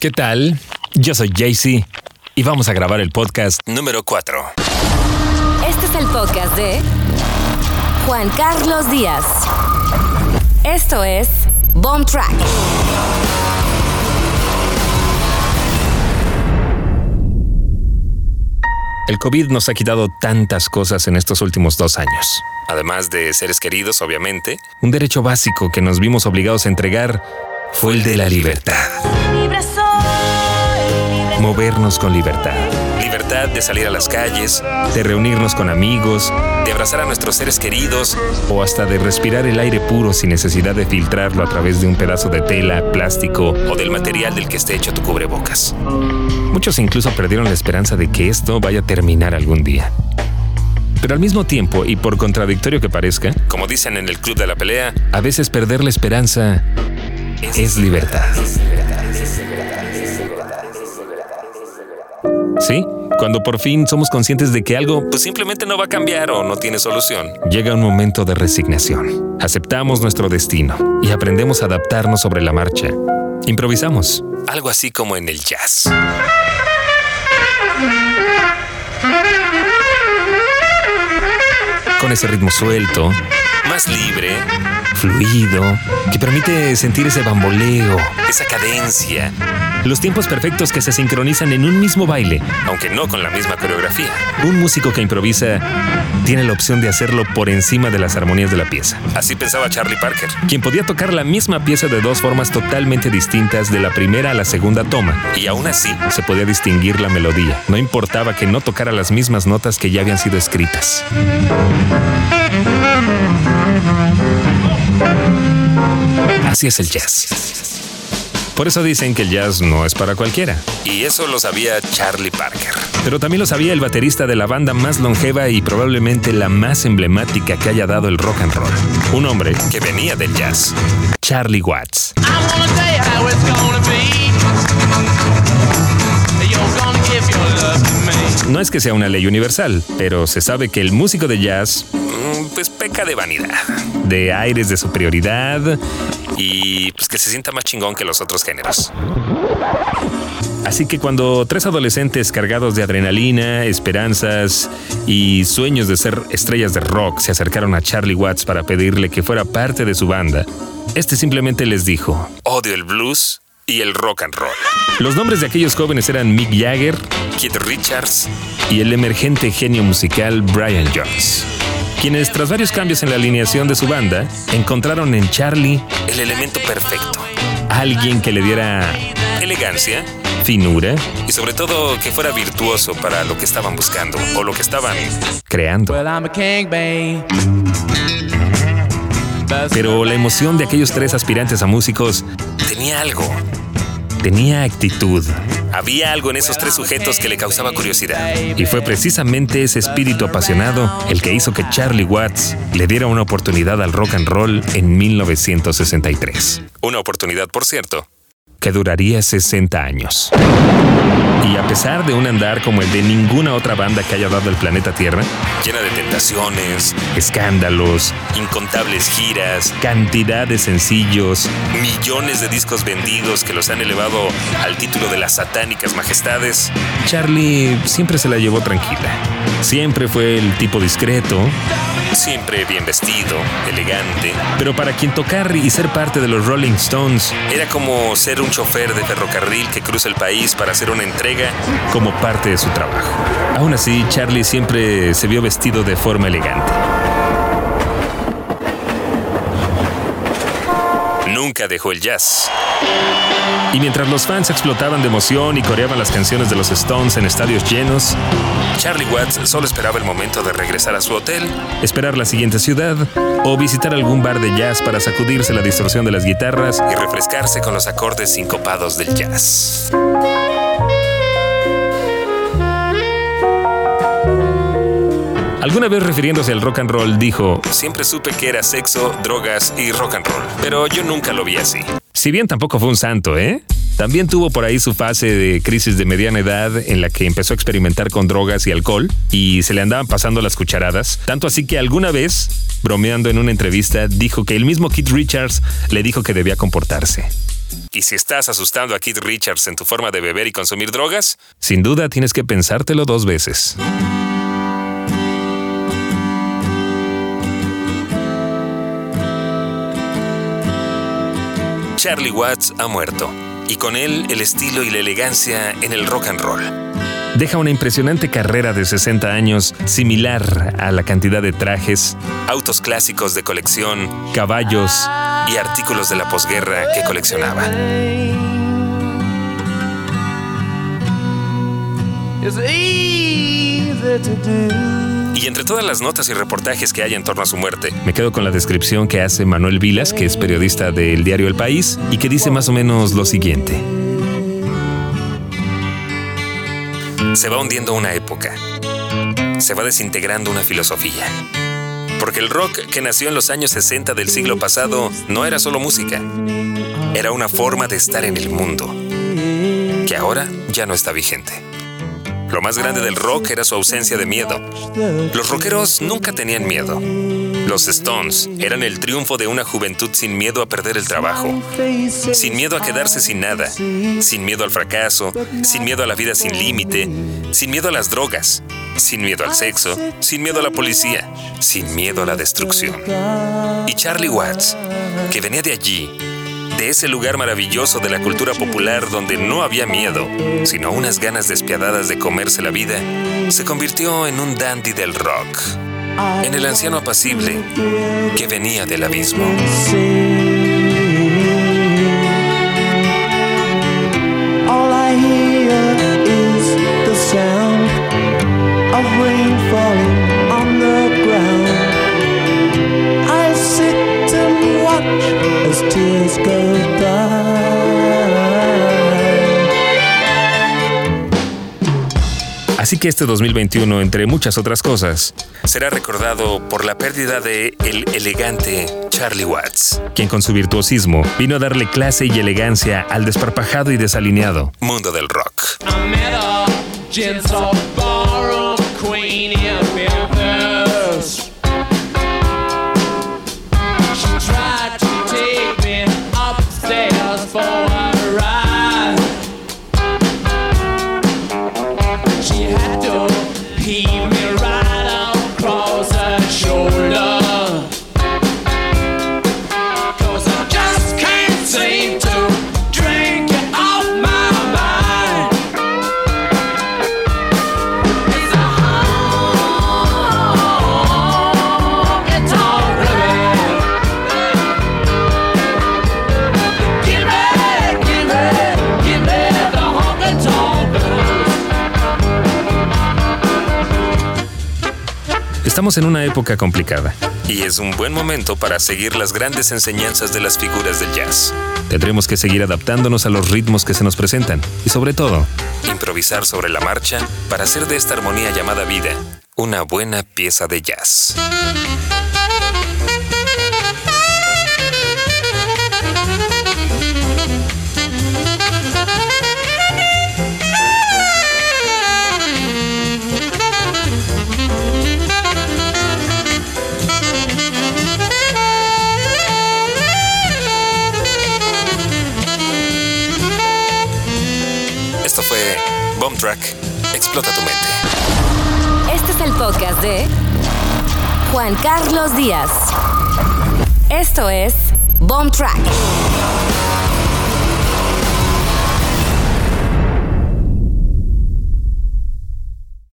¿Qué tal? Yo soy Jaycee y vamos a grabar el podcast número 4. Este es el podcast de Juan Carlos Díaz. Esto es Bomb Track. El COVID nos ha quitado tantas cosas en estos últimos dos años. Además de seres queridos, obviamente, un derecho básico que nos vimos obligados a entregar fue el de la libertad. Movernos con libertad. Libertad de salir a las calles, de reunirnos con amigos, de abrazar a nuestros seres queridos o hasta de respirar el aire puro sin necesidad de filtrarlo a través de un pedazo de tela, plástico o del material del que esté hecho tu cubrebocas. Muchos incluso perdieron la esperanza de que esto vaya a terminar algún día. Pero al mismo tiempo, y por contradictorio que parezca, como dicen en el Club de la Pelea, a veces perder la esperanza es libertad. ¿Sí? Cuando por fin somos conscientes de que algo pues simplemente no va a cambiar o no tiene solución, llega un momento de resignación. Aceptamos nuestro destino y aprendemos a adaptarnos sobre la marcha. Improvisamos, algo así como en el jazz. Con ese ritmo suelto, más libre, fluido, que permite sentir ese bamboleo, esa cadencia, los tiempos perfectos que se sincronizan en un mismo baile, aunque no con la misma coreografía. Un músico que improvisa tiene la opción de hacerlo por encima de las armonías de la pieza. Así pensaba Charlie Parker, quien podía tocar la misma pieza de dos formas totalmente distintas de la primera a la segunda toma, y aún así se podía distinguir la melodía. No importaba que no tocara las mismas notas que ya habían sido escritas. Así es el jazz. Por eso dicen que el jazz no es para cualquiera. Y eso lo sabía Charlie Parker. Pero también lo sabía el baterista de la banda más longeva y probablemente la más emblemática que haya dado el rock and roll. Un hombre que venía del jazz. Charlie Watts. No es que sea una ley universal, pero se sabe que el músico de jazz mm, pues peca de vanidad, de aires de superioridad y pues que se sienta más chingón que los otros géneros. Así que cuando tres adolescentes cargados de adrenalina, esperanzas y sueños de ser estrellas de rock se acercaron a Charlie Watts para pedirle que fuera parte de su banda, este simplemente les dijo, odio el blues y el rock and roll. Los nombres de aquellos jóvenes eran Mick Jagger, Keith Richards y el emergente genio musical Brian Jones quienes tras varios cambios en la alineación de su banda, encontraron en Charlie el elemento perfecto. Alguien que le diera elegancia, finura y sobre todo que fuera virtuoso para lo que estaban buscando o lo que estaban creando. Pero la emoción de aquellos tres aspirantes a músicos tenía algo tenía actitud. Había algo en esos tres sujetos que le causaba curiosidad. Y fue precisamente ese espíritu apasionado el que hizo que Charlie Watts le diera una oportunidad al rock and roll en 1963. Una oportunidad, por cierto, que duraría 60 años. Y a pesar de un andar como el de ninguna otra banda que haya dado el planeta Tierra, llena de tentaciones, escándalos, incontables giras, cantidad de sencillos, millones de discos vendidos que los han elevado al título de las satánicas majestades, Charlie siempre se la llevó tranquila. Siempre fue el tipo discreto, siempre bien vestido, elegante, pero para quien tocar y ser parte de los Rolling Stones era como ser un chofer de ferrocarril que cruza el país para hacer una entrega como parte de su trabajo. Aún así, Charlie siempre se vio vestido de forma elegante. Nunca dejó el jazz. Y mientras los fans explotaban de emoción y coreaban las canciones de los Stones en estadios llenos, Charlie Watts solo esperaba el momento de regresar a su hotel, esperar la siguiente ciudad o visitar algún bar de jazz para sacudirse la distorsión de las guitarras y refrescarse con los acordes sincopados del jazz. Alguna vez refiriéndose al rock and roll dijo, siempre supe que era sexo, drogas y rock and roll, pero yo nunca lo vi así. Si bien tampoco fue un santo, ¿eh? También tuvo por ahí su fase de crisis de mediana edad en la que empezó a experimentar con drogas y alcohol y se le andaban pasando las cucharadas, tanto así que alguna vez, bromeando en una entrevista, dijo que el mismo Keith Richards le dijo que debía comportarse. Y si estás asustando a Keith Richards en tu forma de beber y consumir drogas, sin duda tienes que pensártelo dos veces. Charlie Watts ha muerto, y con él el estilo y la elegancia en el rock and roll. Deja una impresionante carrera de 60 años, similar a la cantidad de trajes, autos clásicos de colección, caballos y artículos de la posguerra que coleccionaba. Y entre todas las notas y reportajes que hay en torno a su muerte, me quedo con la descripción que hace Manuel Vilas, que es periodista del diario El País, y que dice más o menos lo siguiente. Se va hundiendo una época. Se va desintegrando una filosofía. Porque el rock que nació en los años 60 del siglo pasado no era solo música. Era una forma de estar en el mundo, que ahora ya no está vigente. Lo más grande del rock era su ausencia de miedo. Los rockeros nunca tenían miedo. Los Stones eran el triunfo de una juventud sin miedo a perder el trabajo, sin miedo a quedarse sin nada, sin miedo al fracaso, sin miedo a la vida sin límite, sin miedo a las drogas, sin miedo al sexo, sin miedo a la policía, sin miedo a la destrucción. Y Charlie Watts, que venía de allí, de ese lugar maravilloso de la cultura popular donde no había miedo, sino unas ganas despiadadas de comerse la vida, se convirtió en un dandy del rock, en el anciano apacible que venía del abismo. Así que este 2021, entre muchas otras cosas, será recordado por la pérdida de el elegante Charlie Watts, quien con su virtuosismo vino a darle clase y elegancia al desparpajado y desalineado mundo del rock. Estamos en una época complicada y es un buen momento para seguir las grandes enseñanzas de las figuras del jazz. Tendremos que seguir adaptándonos a los ritmos que se nos presentan y sobre todo, improvisar sobre la marcha para hacer de esta armonía llamada vida una buena pieza de jazz. Explota tu mente. Este es el podcast de Juan Carlos Díaz. Esto es Bomb Track